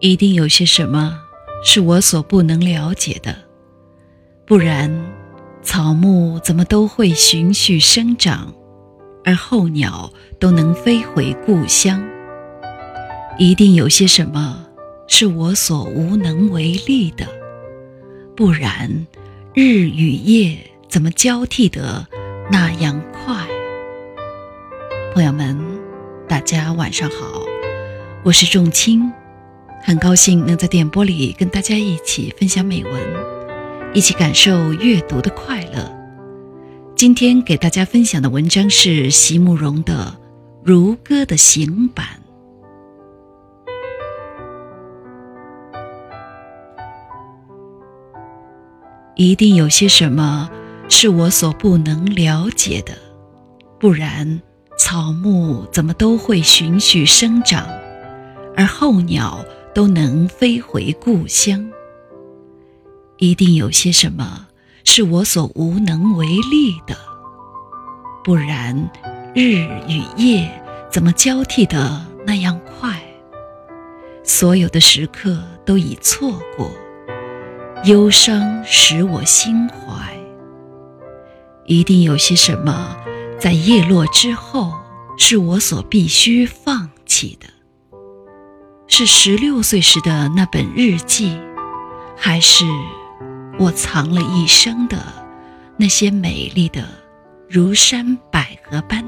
一定有些什么是我所不能了解的，不然草木怎么都会循序生长，而候鸟都能飞回故乡。一定有些什么是我所无能为力的，不然日与夜怎么交替得那样快？朋友们，大家晚上好，我是仲青。很高兴能在电波里跟大家一起分享美文，一起感受阅读的快乐。今天给大家分享的文章是席慕容的《如歌的行板》。一定有些什么是我所不能了解的，不然草木怎么都会循序生长，而候鸟。都能飞回故乡。一定有些什么是我所无能为力的，不然日与夜怎么交替的那样快？所有的时刻都已错过，忧伤使我心怀。一定有些什么在叶落之后是我所必须放弃的。是十六岁时的那本日记，还是我藏了一生的那些美丽的如山百合般